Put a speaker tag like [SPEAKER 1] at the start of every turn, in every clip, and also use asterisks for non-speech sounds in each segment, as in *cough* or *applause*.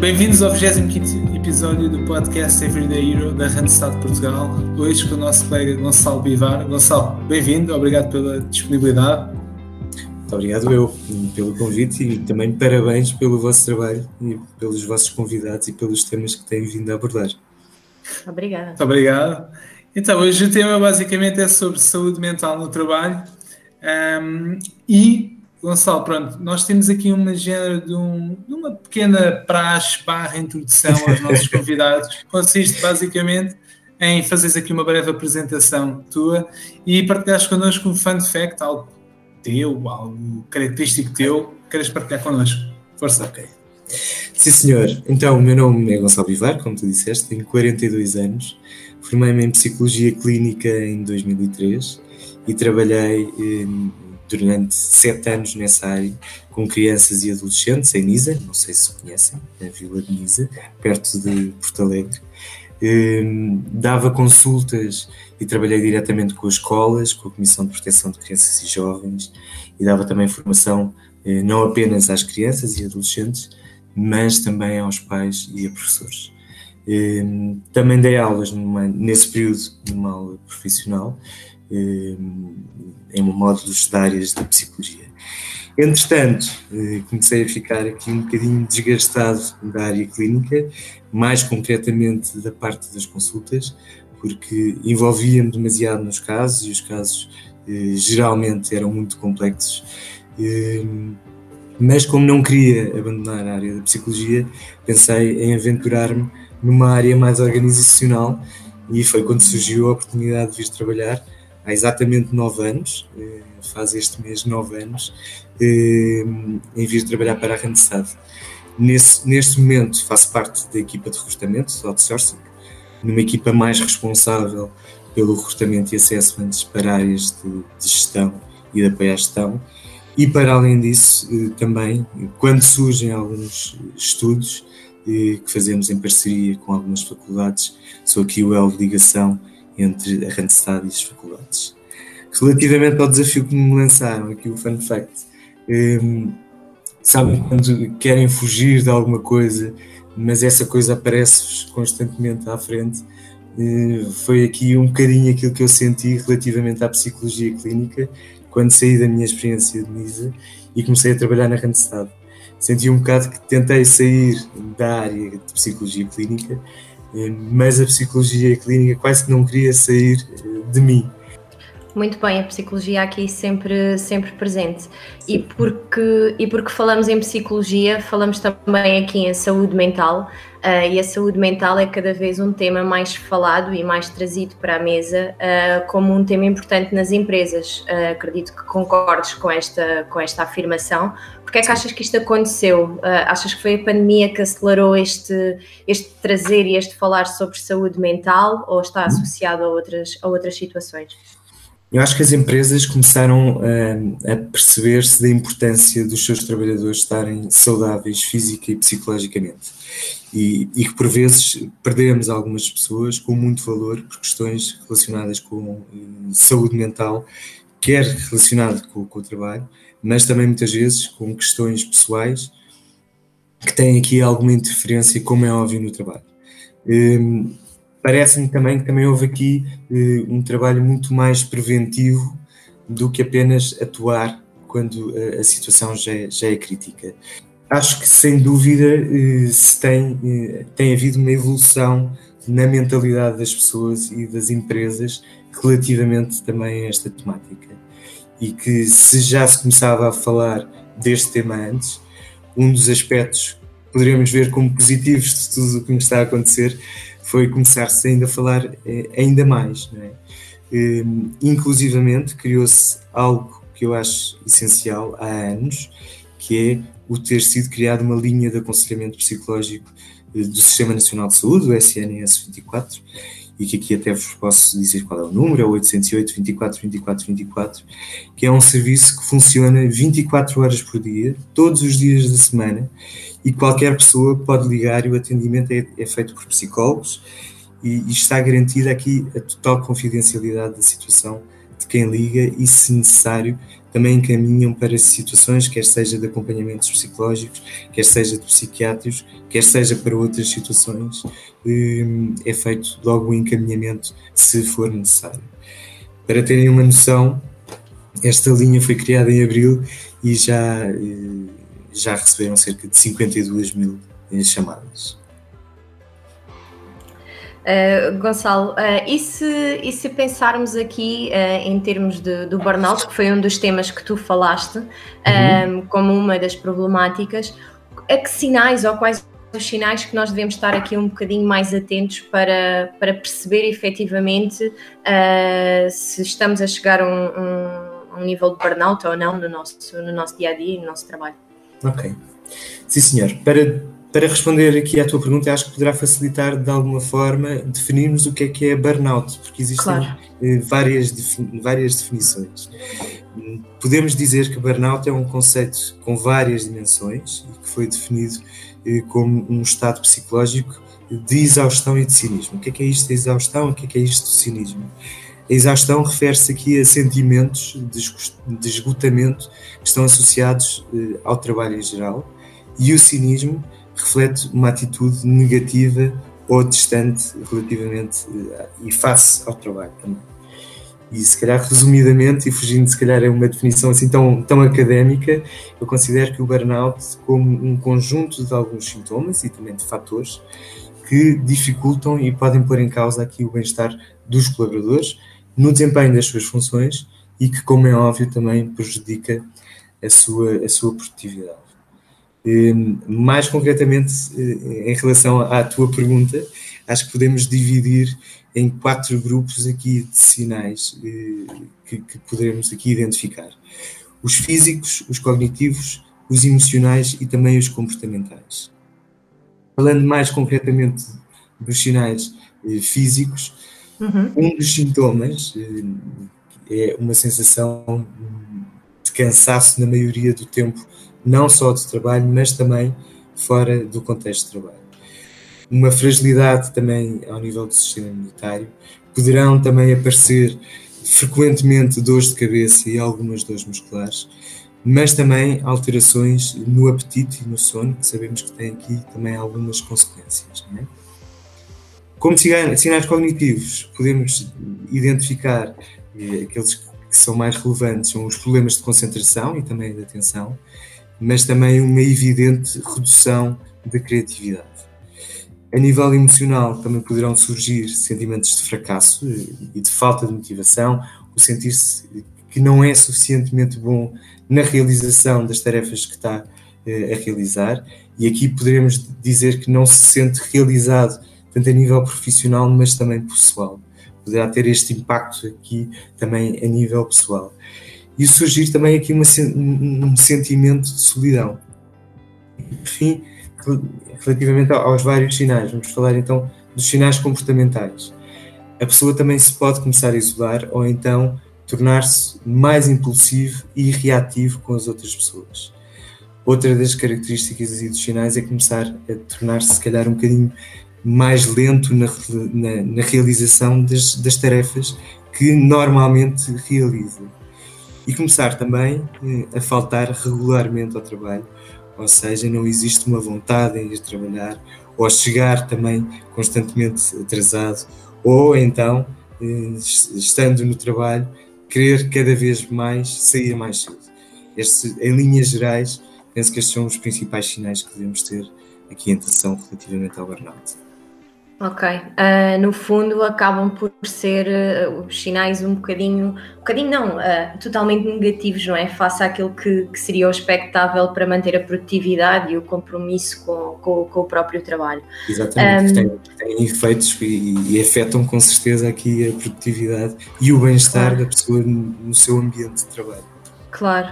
[SPEAKER 1] Bem-vindos ao 25 episódio do podcast Everyday Hero da Randstad Portugal. Hoje com o nosso colega Gonçalo Bivar. Gonçalo, bem-vindo, obrigado pela disponibilidade.
[SPEAKER 2] Muito obrigado eu pelo convite e também parabéns pelo vosso trabalho e pelos vossos convidados e pelos temas que têm vindo a abordar.
[SPEAKER 3] Obrigada.
[SPEAKER 1] Muito obrigado. Então, hoje o tema basicamente é sobre saúde mental no trabalho um, e Gonçalo, pronto, nós temos aqui uma género de, um, de uma pequena praxe barra introdução aos *laughs* nossos convidados. Consiste basicamente em fazeres aqui uma breve apresentação tua e partilhares connosco um fun fact, algo teu, algo característico teu, queres partilhar connosco. Força. Ok.
[SPEAKER 2] Sim, senhor. Então, o meu nome é Gonçalo Vivar, como tu disseste, tenho 42 anos, formei-me em Psicologia Clínica em 2003 e trabalhei eh, durante sete anos nessa área, com crianças e adolescentes em Nisa, não sei se conhecem, na Vila de Nisa, perto de Porto Alegre. Um, dava consultas e trabalhei diretamente com as escolas, com a Comissão de Proteção de Crianças e Jovens, e dava também formação eh, não apenas às crianças e adolescentes, mas também aos pais e a professores. Um, também dei aulas numa, nesse período numa aula profissional eh, em módulos de áreas de psicologia. Entretanto, eh, comecei a ficar aqui um bocadinho desgastado da área clínica, mais concretamente da parte das consultas, porque envolvia-me demasiado nos casos e os casos eh, geralmente eram muito complexos. Mas como não queria abandonar a área da psicologia, pensei em aventurar-me numa área mais organizacional e foi quando surgiu a oportunidade de vir trabalhar há exatamente nove anos, eh, faz este mês nove anos, eh, em vir trabalhar para a Randstad. Nesse, neste momento faço parte da equipa de recrutamento, de outsourcing, numa equipa mais responsável pelo recrutamento e assessments para áreas de, de gestão e de apoio à gestão. E para além disso, eh, também, quando surgem alguns estudos que fazemos em parceria com algumas faculdades, sou aqui o elo de ligação entre a Randstad e as faculdades. Relativamente ao desafio que me lançaram, aqui o fun fact, um, sabem quando querem fugir de alguma coisa, mas essa coisa aparece-vos constantemente à frente, uh, foi aqui um bocadinho aquilo que eu senti relativamente à psicologia clínica, quando saí da minha experiência de NISA e comecei a trabalhar na Randstad. Senti um bocado que tentei sair da área de psicologia clínica mas a psicologia clínica quase que não queria sair eh, de mim.
[SPEAKER 3] Muito bem, a psicologia aqui sempre, sempre presente. E porque, e porque falamos em psicologia, falamos também aqui em saúde mental, uh, e a saúde mental é cada vez um tema mais falado e mais trazido para a mesa uh, como um tema importante nas empresas. Uh, acredito que concordes com esta, com esta afirmação. Porque é que achas que isto aconteceu? achas que foi a pandemia que acelerou este, este trazer e este falar sobre saúde mental ou está associado a outras, a outras situações?
[SPEAKER 2] Eu acho que as empresas começaram a, a perceber-se da importância dos seus trabalhadores estarem saudáveis física e psicologicamente. E, e, que por vezes perdemos algumas pessoas com muito valor por questões relacionadas com eh, saúde mental, quer relacionado com, com o trabalho, mas também muitas vezes com questões pessoais que têm aqui alguma interferência, como é óbvio, no trabalho. Um, parece-me também que também houve aqui uh, um trabalho muito mais preventivo do que apenas atuar quando a, a situação já é, já é, crítica. Acho que sem dúvida uh, se tem, uh, tem havido uma evolução na mentalidade das pessoas e das empresas relativamente também a esta temática. E que se já se começava a falar deste tema antes, um dos aspectos que poderíamos ver como positivos de tudo o que nos está a acontecer foi começar-se ainda a falar eh, ainda mais. Não é? Ehm, inclusivamente criou-se algo que eu acho essencial há anos, que é o ter sido criado uma linha de aconselhamento psicológico do Sistema Nacional de Saúde, o SNS 24, e que aqui até vos posso dizer qual é o número, é o 808 24 24 24, que é um serviço que funciona 24 horas por dia, todos os dias da semana, e qualquer pessoa pode ligar e o atendimento é, é feito por psicólogos e, e, está garantida aqui a total confidencialidade da situação de quem liga e, se necessário, também encaminham para situações, quer seja de acompanhamentos psicológicos, quer seja de psiquiátricos, quer seja para outras situações, hum, é feito logo o encaminhamento se for necessário. Para terem uma noção, esta linha foi criada em abril e já, eh, já receberam cerca de 52 mil chamadas.
[SPEAKER 3] Uh, Gonçalo, uh, e, se, e se pensarmos aqui uh, em termos de, do burnout, que foi um dos temas que tu falaste, uhum. como uma das problemáticas, a que sinais ou quais os sinais que nós devemos estar aqui um bocadinho mais atentos para, para perceber efetivamente se estamos a chegar a um, um, um, nível de burnout ou não no nosso, no nosso dia a dia e no nosso trabalho?
[SPEAKER 2] Ok. Sim, senhor. Para para responder aqui à tua pergunta, acho que poderá facilitar de alguma forma definirmos o que é que é burnout, porque existem claro. Eh, várias, várias definições. Podemos dizer que burnout é um conceito com várias dimensões e que foi definido eh, como um estado psicológico de exaustão e de cinismo. O que é que é isto da exaustão? O que é que é isto do cinismo? A exaustão refere-se aqui a sentimentos de esgotamento que estão associados eh, ao trabalho em geral e o cinismo reflete uma atitude negativa ou distante relativamente eh, e face ao trabalho também. E se calhar resumidamente, e fugindo se calhar a uma definição assim tão, tão académica, eu considero que o burnout como um conjunto de alguns sintomas e também de fatores que dificultam e podem pôr em causa aqui o bem-estar dos colaboradores no desempenho das suas funções e que, como é óbvio, também prejudica a sua, a sua produtividade. Ehm, mais concretamente, eh, em relação à tua pergunta, acho que podemos dividir em quatro grupos aqui de sinais eh, que, que poderemos aqui identificar: os físicos, os cognitivos, os emocionais e também os comportamentais. Falando mais concretamente dos sinais eh, físicos, uhum. um dos sintomas é uma sensação de cansaço na maioria do tempo não só de trabalho, mas também fora do contexto de trabalho. Uma fragilidade também ao nível do sistema imunitário. Poderão também aparecer frequentemente dores de cabeça e algumas dores musculares, mas também alterações no apetite e no sono, que sabemos que tem aqui também algumas consequências. É? Como sinais cognitivos, podemos identificar eh, aqueles que são mais relevantes, são os problemas de concentração e também de atenção, mas também uma evidente redução da criatividade. A nível emocional também poderão surgir sentimentos de fracasso e de falta de motivação, o sentir-se que não é suficientemente bom na realização das tarefas que está eh, a realizar, e aqui poderemos dizer que não se sente realizado tanto a nível profissional, mas também pessoal. Poderá ter este impacto aqui também a nível pessoal e surgir também aqui uma, um sentimento de solidão. Por fim, relativamente aos vários sinais, vamos falar então dos sinais comportamentais. A pessoa também se pode começar a isolar ou então tornar-se mais impulsivo e reativo com as outras pessoas. Outra das características e dos sinais é começar a tornar-se, se calhar, um bocadinho mais lento na, na, na realização das, das tarefas que normalmente realiza e começar também eh, a faltar regularmente ao trabalho, ou seja, não existe uma vontade em ir trabalhar, ou chegar também constantemente atrasado, ou então, eh, estando no trabalho, querer cada vez mais sair mais cedo. Este, em linhas gerais, penso que estes são os principais sinais que devemos ter aqui em atenção relativamente ao burnout.
[SPEAKER 3] Ok, uh, no fundo acabam por ser uh, os sinais um bocadinho, um bocadinho não, uh, totalmente negativos, não é? Face àquilo que, que, seria o expectável para manter a produtividade e o compromisso com, com, com o próprio trabalho.
[SPEAKER 2] Exatamente, um, tem, efeitos e, e, afetam com certeza aqui a produtividade e o bem-estar claro. da pessoa no, no seu ambiente de trabalho.
[SPEAKER 3] Claro,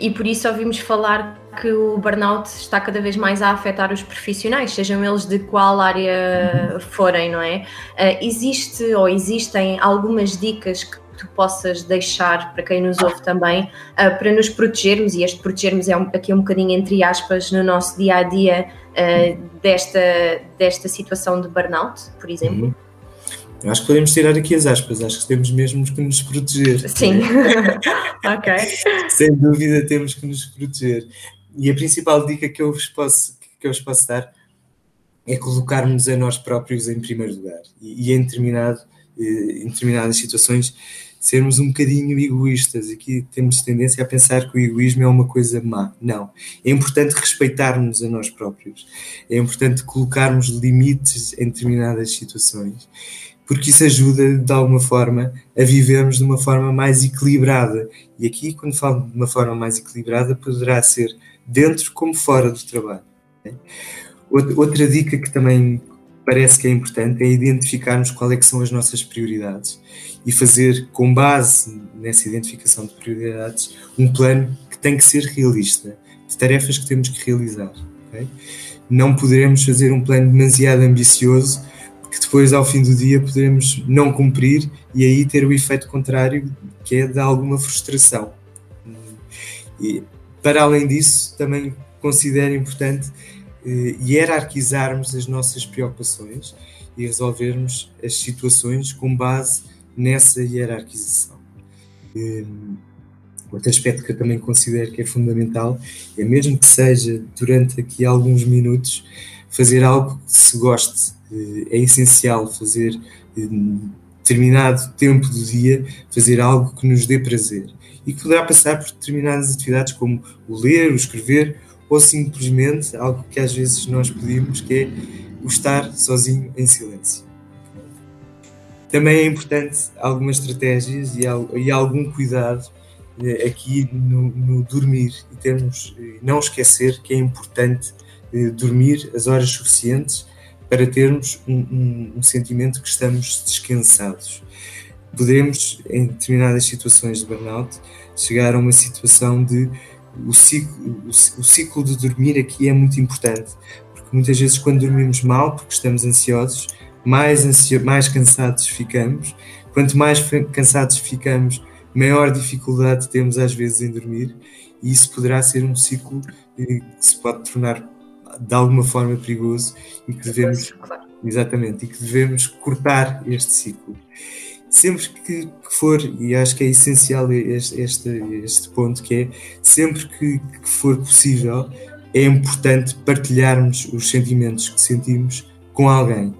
[SPEAKER 3] e por isso ouvimos falar que o burnout está cada vez mais a afetar os profissionais, sejam eles de qual área forem, não é? Uh, existe ou existem algumas dicas que tu possas deixar para quem nos ouve também uh, para nos protegermos, e este protegermos é aqui um bocadinho entre aspas no nosso dia a dia uh, desta, desta situação de burnout, por exemplo? Uhum.
[SPEAKER 2] Eu acho que podemos tirar aqui as aspas, acho que temos mesmo que nos proteger.
[SPEAKER 3] Sim, *laughs* ok.
[SPEAKER 2] Sem dúvida temos que nos proteger. E a principal dica que eu vos posso, que eu vos posso dar é colocarmos a nós próprios em primeiro lugar. E, e em, determinado, eh, em determinadas situações sermos um bocadinho egoístas. Aqui temos tendência a pensar que o egoísmo é uma coisa má. Não. É importante respeitarmos a nós próprios. É importante colocarmos limites em determinadas situações, porque isso ajuda, de alguma forma, a vivermos de uma forma mais equilibrada. E aqui, quando falo de uma forma mais equilibrada, poderá ser dentro como fora do trabalho. Outra dica que também parece que é importante é identificarmos quais é são as nossas prioridades e fazer, com base nessa identificação de prioridades, um plano que tem que ser realista, de tarefas que temos que realizar. Okay? Não poderemos fazer um plano demasiado ambicioso que depois, ao fim do dia, poderemos não cumprir e aí ter o efeito contrário, que é de alguma frustração. E, para além disso, também considero importante eh, hierarquizarmos as nossas preocupações e resolvermos as situações com base nessa hierarquização. Um, outro aspecto que eu também considero que é fundamental é, mesmo que seja durante aqui alguns minutos, fazer algo que se goste. É essencial fazer determinado tempo do dia, fazer algo que nos dê prazer e que poderá passar por determinadas atividades como o ler, o escrever ou simplesmente algo que às vezes nós pedimos que é o estar sozinho em silêncio. Também é importante algumas estratégias e, algum cuidado eh, aqui no, no, dormir e temos eh, não esquecer que é importante eh, dormir as horas suficientes para termos um, um, um sentimento que estamos descansados. Podemos, em determinadas situações de burnout, chegar a uma situação de o ciclo, o, o ciclo de dormir aqui é muito importante, porque muitas vezes quando dormimos mal, porque estamos ansiosos, mais, ansio, mais cansados ficamos. Quanto mais cansados ficamos, maior dificuldade temos às vezes em dormir, e isso poderá ser um ciclo que se pode tornar de alguma forma perigoso e que devemos exatamente e que devemos cortar este ciclo. Sempre que for, e acho que é essencial este, este, este ponto, que é sempre que, que for possível, é importante partilharmos os sentimentos que sentimos com alguém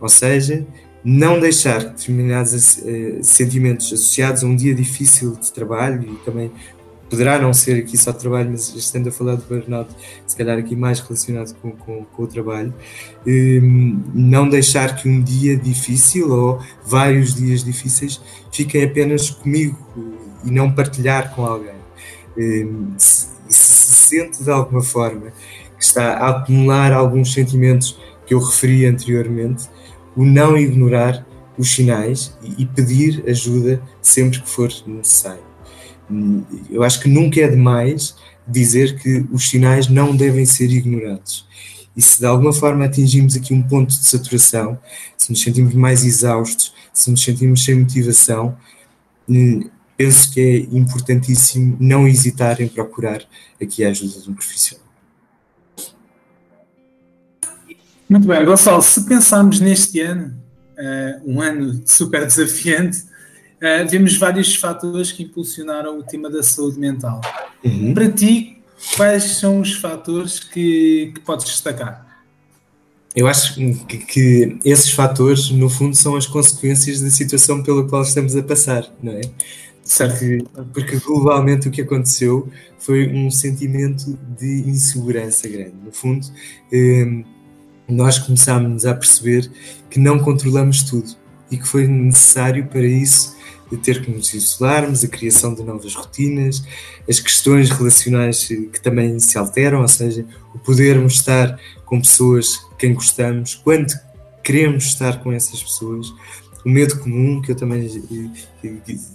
[SPEAKER 2] ou seja, não deixar determinados uh, sentimentos associados a um dia difícil de trabalho e também poderá não ser aqui só trabalho, mas estando a falar do burnout, se calhar aqui mais relacionado com, com, com o trabalho, um, ehm, não deixar que um dia difícil ou vários dias difíceis fiquem apenas comigo e não partilhar com alguém. Um, ehm, se, se sente de alguma forma que está a acumular alguns sentimentos que eu referi anteriormente, o não ignorar os sinais e, pedir ajuda sempre que for necessário. Eu acho que nunca é demais dizer que os sinais não devem ser ignorados. E se de alguma forma atingimos aqui um ponto de saturação, se nos sentimos mais exaustos, se nos sentimos sem motivação, hum, penso que é importantíssimo não hesitar em procurar aqui a ajuda de um profissional.
[SPEAKER 1] Muito bem, Gonçalo, se pensarmos neste ano, uh, um ano super desafiante, uh, vemos vários fatores que impulsionaram o tema da saúde mental. Uhum. Para ti, quais são os fatores que, que podes destacar?
[SPEAKER 2] Eu acho que, que, esses fatores, no fundo, são as consequências da situação pela qual estamos a passar, não é? Porque, porque globalmente o que aconteceu foi um sentimento de insegurança grande. No fundo, um, eh, nós começámos a perceber que não controlamos tudo e que foi necessário para isso ter que nos isolarmos, a criação de novas rotinas, as questões relacionais que também se alteram, ou seja, o podermos estar com pessoas quem gostamos, quando queremos estar com essas pessoas, o medo comum que eu também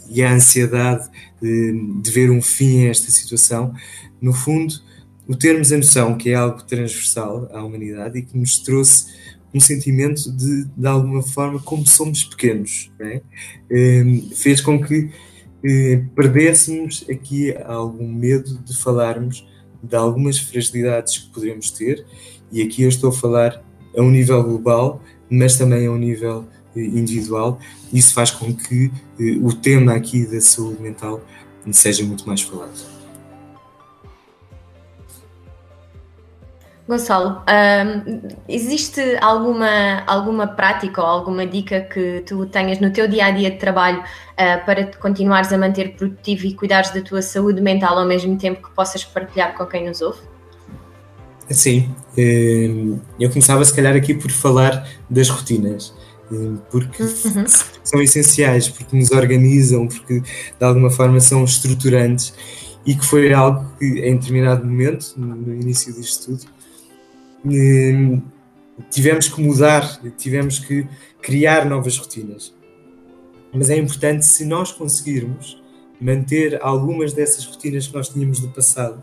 [SPEAKER 2] e a ansiedade de, de ver um fim a esta situação, no fundo o termos a noção que é algo transversal à humanidade e que nos trouxe um sentimento de, de alguma forma, como somos pequenos, é? um, fez com que um, perdêssemos aqui algum medo de falarmos de algumas fragilidades que poderíamos ter, e aqui eu estou a falar a um nível global, mas também a um nível individual. Isso faz com que o tema aqui da saúde mental seja muito mais falado.
[SPEAKER 3] Gonçalo, um, existe alguma, alguma prática ou alguma dica que tu tenhas no teu dia a dia de trabalho uh, para te continuares a manter produtivo e cuidares da tua saúde mental ao mesmo tempo que possas partilhar com quem nos ouve?
[SPEAKER 2] Sim, eu começava se calhar aqui por falar das rotinas, porque uhum. são essenciais, porque nos organizam, porque de alguma forma são estruturantes e que foi algo que em determinado momento, no início disto tudo, tivemos que mudar, tivemos que criar novas rotinas. Mas é importante, se nós conseguirmos manter algumas dessas rotinas que nós tínhamos do passado,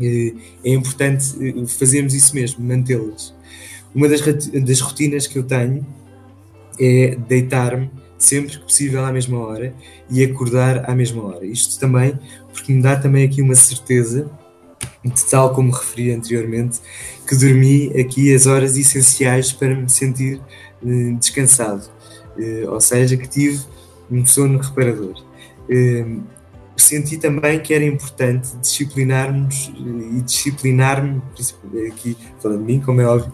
[SPEAKER 2] eh, é importante eh, fazermos isso mesmo, mantê-las. Uma das, das rotinas que eu tenho é deitar-me sempre que possível à mesma hora e acordar à mesma hora. Isto também porque me dá também aqui uma certeza tal como referi anteriormente, que dormi aqui as horas essenciais para me sentir eh, descansado, eh, ou seja, que tive um sono reparador. Eh, senti também que era importante disciplinarmos e disciplinar-me, aqui falando de mim, como é óbvio,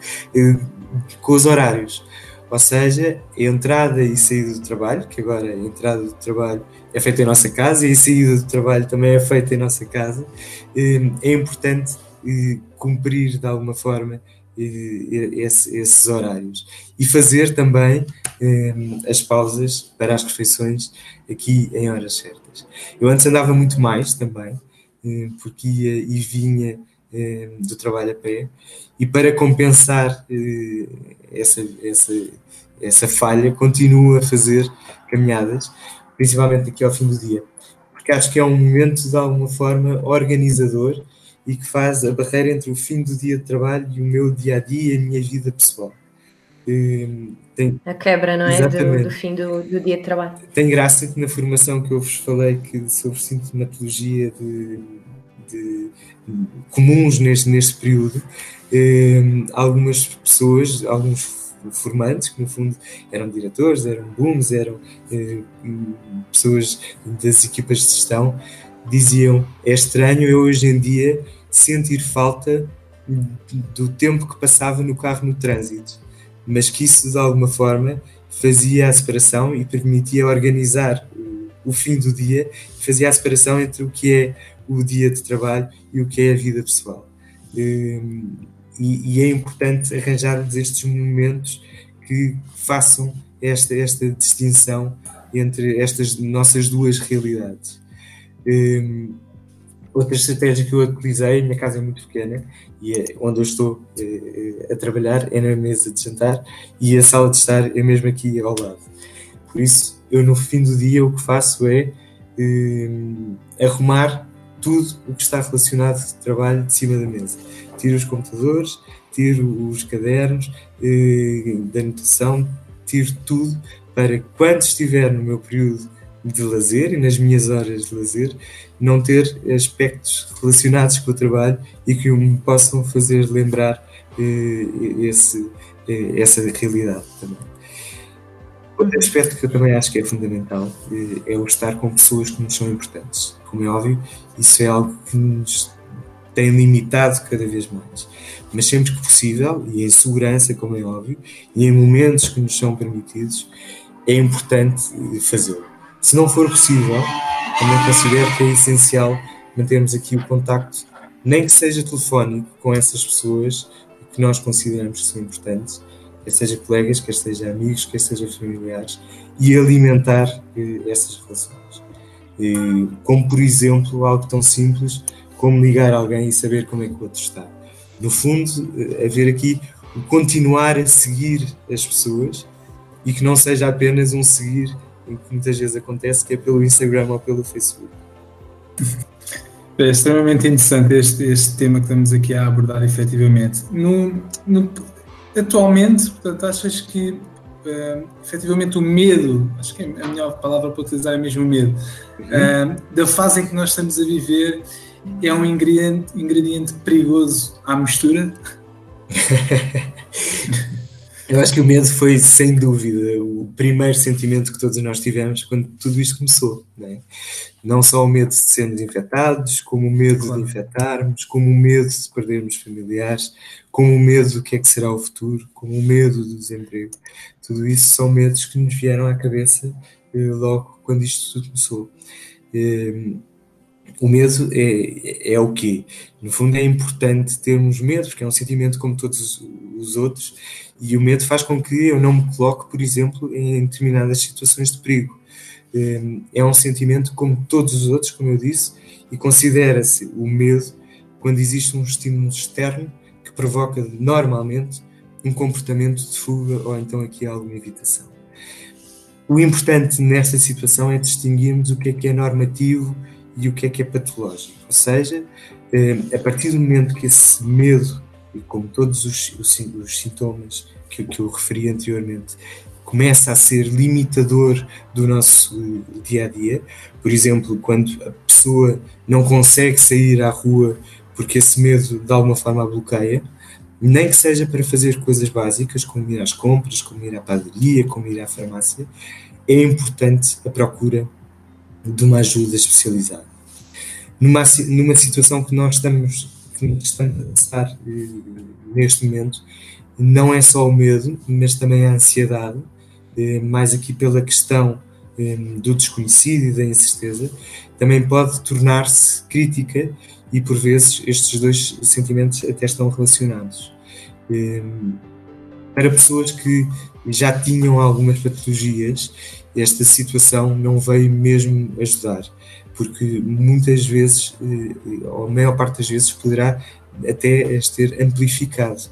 [SPEAKER 2] com os horários. Ou seja, a entrada e saída do trabalho, que agora a entrada do trabalho é feita em nossa casa e a saída do trabalho também é feita em nossa casa, é importante cumprir de alguma forma esses horários. E fazer também as pausas para as refeições aqui em horas certas. Eu antes andava muito mais também, porque ia e vinha do trabalho a pé. E para compensar essa, essa, essa falha continuo a fazer caminhadas, principalmente aqui ao fim do dia, porque acho que é um momento de alguma forma organizador e que faz a barreira entre o fim do dia de trabalho e o meu dia a dia e a minha vida pessoal.
[SPEAKER 3] Hum, tem, a quebra, não é? Do, do, fim do, do, dia de trabalho.
[SPEAKER 2] Tem graça que na formação que eu vos falei que sobre sintomatologia de, de, comuns neste, neste período, hum, algumas pessoas, alguns formantes, que no fundo eram diretores, eram booms, eram eh, pessoas das equipas de gestão, diziam: é estranho eu hoje em dia sentir falta do tempo que passava no carro no trânsito, mas que isso de alguma forma fazia a separação e permitia organizar o fim do dia, fazia a separação entre o que é o dia de trabalho e o que é a vida pessoal. Hum, e, e é importante arranjarmos estes momentos que façam esta, esta distinção entre estas nossas duas realidades. Um, outra estratégia que eu utilizei, minha casa é muito pequena e é onde eu estou é, a trabalhar é na mesa de jantar e a sala de estar é mesmo aqui ao lado. Por isso, eu no fim do dia o que faço é um, arrumar tudo o que está relacionado com o trabalho de cima da mesa. Tiro os computadores, tiro os cadernos eh, da anotação, tiro tudo para quando estiver no meu período de lazer e nas minhas horas de lazer, não ter aspectos relacionados com o trabalho e que me possam fazer lembrar eh, esse, eh, essa realidade também. Outro aspecto que eu também acho que é fundamental eh, é o estar com pessoas que nos são importantes. Como é óbvio, isso é algo que nos tem limitado cada vez mais. Mas sempre que possível, e em segurança, como é óbvio, e em momentos que nos são permitidos, é importante eh, fazê-lo. Se não for possível, também considero que é essencial mantermos aqui o contacto, nem que seja telefónico, com essas pessoas que nós consideramos que são importantes, quer seja colegas, quer seja amigos, quer seja familiares, e alimentar eh, essas relações. Eh, como, por exemplo, algo tão simples como ligar alguém e saber como é que o outro está. No fundo, eh, haver aqui o continuar a seguir as pessoas e que não seja apenas um seguir, que muitas vezes acontece, que é pelo Instagram ou pelo Facebook.
[SPEAKER 1] É extremamente interessante este, este tema que estamos aqui a abordar, efetivamente. No, no, atualmente, portanto, achas que uh, efetivamente o medo, acho que é a melhor palavra para utilizar é mesmo o medo, uh, da fase em que nós estamos a viver é um ingrediente, ingrediente perigoso à mistura? *laughs*
[SPEAKER 2] Eu acho que o medo foi, sem dúvida, o primeiro sentimento que todos nós tivemos quando tudo isto começou. Não, é? não só o medo de sermos infectados, como o medo claro. de infectarmos, como o medo de perdermos familiares, como o medo do que é que será o futuro, como o medo do desemprego. Tudo isso são medos que nos vieram à cabeça eh, logo quando isto tudo começou. Eh, o medo é, é o quê? No fundo é importante termos medo, porque é um sentimento como todos os outros, e o medo faz com que eu não me coloque, por exemplo, em determinadas situações de perigo. Hum, é um sentimento como todos os outros, como eu disse, e considera-se o medo quando existe um estímulo externo que provoca normalmente um comportamento de fuga ou então aqui alguma evitação. O importante nesta situação é distinguirmos o que é que é normativo e o que é que é patológico. Ou seja, hum, a partir do momento que esse medo e como todos os, os, os sintomas que, que eu referi anteriormente, começa a ser limitador do nosso eh, dia a dia. Por exemplo, quando a pessoa não consegue sair à rua porque esse medo de alguma forma a bloqueia, nem que seja para fazer coisas básicas, como ir às compras, como ir à padaria, como ir à farmácia, é importante a procura de uma ajuda especializada. Numa, numa situação que nós estamos estamos a passar eh, neste momento. Não é só o medo, mas também a ansiedade, eh, mais aqui pela questão eh, do desconhecido e da incerteza, também pode tornar-se crítica e por vezes estes dois sentimentos até estão relacionados. Para pessoas que já tinham algumas patologias, esta situação não veio mesmo ajudar porque muitas vezes, eh, ou a maior parte das vezes, poderá até ter amplificado.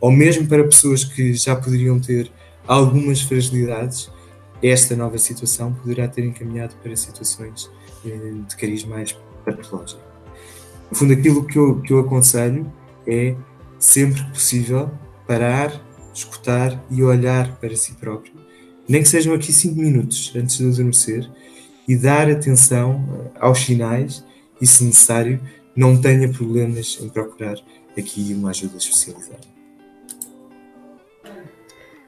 [SPEAKER 2] Ou mesmo para pessoas que já poderiam ter algumas fragilidades, esta nova situação poderá ter encaminhado para situações eh, de cariz mais patológico. No fundo, aquilo que eu, que eu aconselho é, sempre que possível, parar, escutar e olhar para si próprio, nem que sejam aqui cinco minutos antes de adormecer, e dar atenção eh, aos sinais e, se necessário, não tenha problemas em procurar aqui uma ajuda especializada.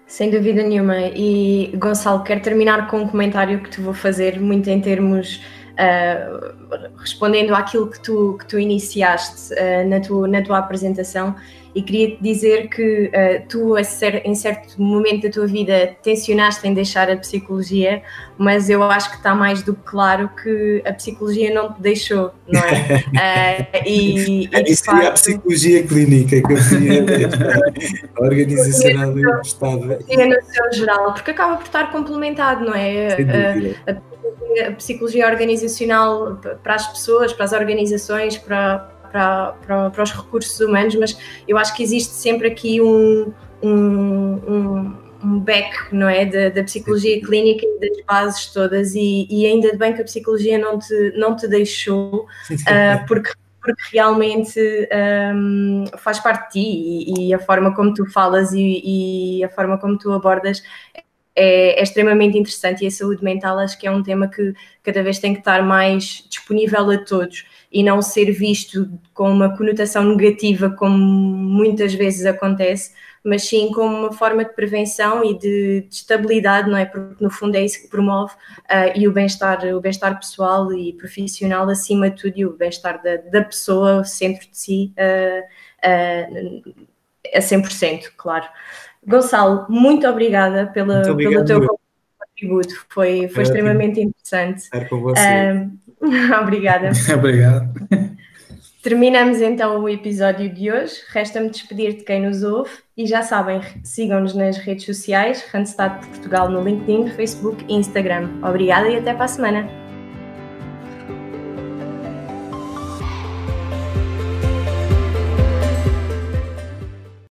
[SPEAKER 3] Sem dúvida nenhuma. E Gonçalo, quero terminar com um comentário que te vou fazer, muito em termos. Uh, respondendo àquilo que tu, que tu iniciaste uh, na, tua, na tua apresentação, e queria te dizer que uh, tu, em certo momento da tua vida, tensionaste em deixar a psicologia, mas eu acho que está mais do que claro que a psicologia não te deixou, não é?
[SPEAKER 2] Uh, *laughs* e, e Isso facto... a psicologia clínica que eu queria *laughs* organizacional do Estado.
[SPEAKER 3] É no seu geral, porque acaba por estar complementado, não é? A, a, a psicologia organizacional para as pessoas, para as organizações, para para, para, para, os recursos humanos, mas eu acho que existe sempre aqui um, um, um, um back, não é, da, da, psicologia clínica e das bases todas e, e, ainda bem que a psicologia não te, não te deixou, uh, porque porque realmente um, faz parte de ti e, e, a forma como tu falas e, e a forma como tu abordas é, é, extremamente interessante e a saúde mental acho que é um tema que cada vez tem que estar mais disponível a todos e não ser visto com uma conotação negativa, como muitas vezes acontece, mas sim como uma forma de prevenção e de, de estabilidade, não é? Porque no fundo é isso que promove uh, e o bem-estar, o bem-estar pessoal e profissional acima de tudo e o bem-estar da, da pessoa, o centro de si, uh, uh, a 100%, claro. Gonçalo, muito obrigada pela, muito obrigado, pelo teu contributo, foi, foi extremamente interessante.
[SPEAKER 2] Estar com você. *laughs*
[SPEAKER 3] Obrigada. *laughs*
[SPEAKER 1] Obrigado.
[SPEAKER 3] Terminamos então o episódio de hoje. Resta-me despedir de quem nos ouve e já sabem, sigam-nos nas redes sociais, Randstad Portugal no LinkedIn, Facebook e Instagram. Obrigada e até para a semana.